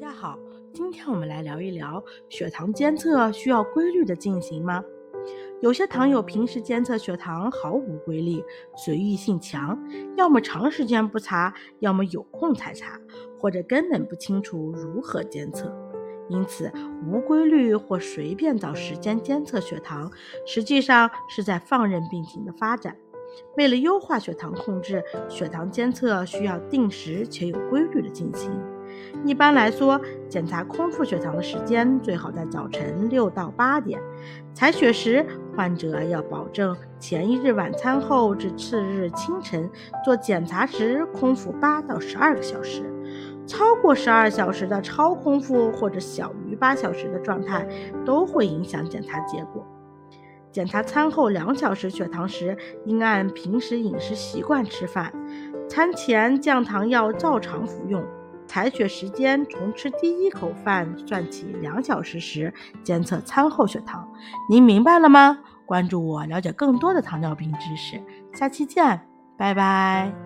大家好，今天我们来聊一聊血糖监测需要规律的进行吗？有些糖友平时监测血糖毫无规律，随意性强，要么长时间不查，要么有空才查，或者根本不清楚如何监测。因此，无规律或随便找时间监测血糖，实际上是在放任病情的发展。为了优化血糖控制，血糖监测需要定时且有规律的进行。一般来说，检查空腹血糖的时间最好在早晨六到八点。采血时，患者要保证前一日晚餐后至次日清晨做检查时空腹八到十二个小时。超过十二小时的超空腹或者小于八小时的状态都会影响检查结果。检查餐后两小时血糖时，应按平时饮食习惯吃饭，餐前降糖药照常服用。采血时间从吃第一口饭算起，两小时时监测餐后血糖。您明白了吗？关注我，了解更多的糖尿病知识。下期见，拜拜。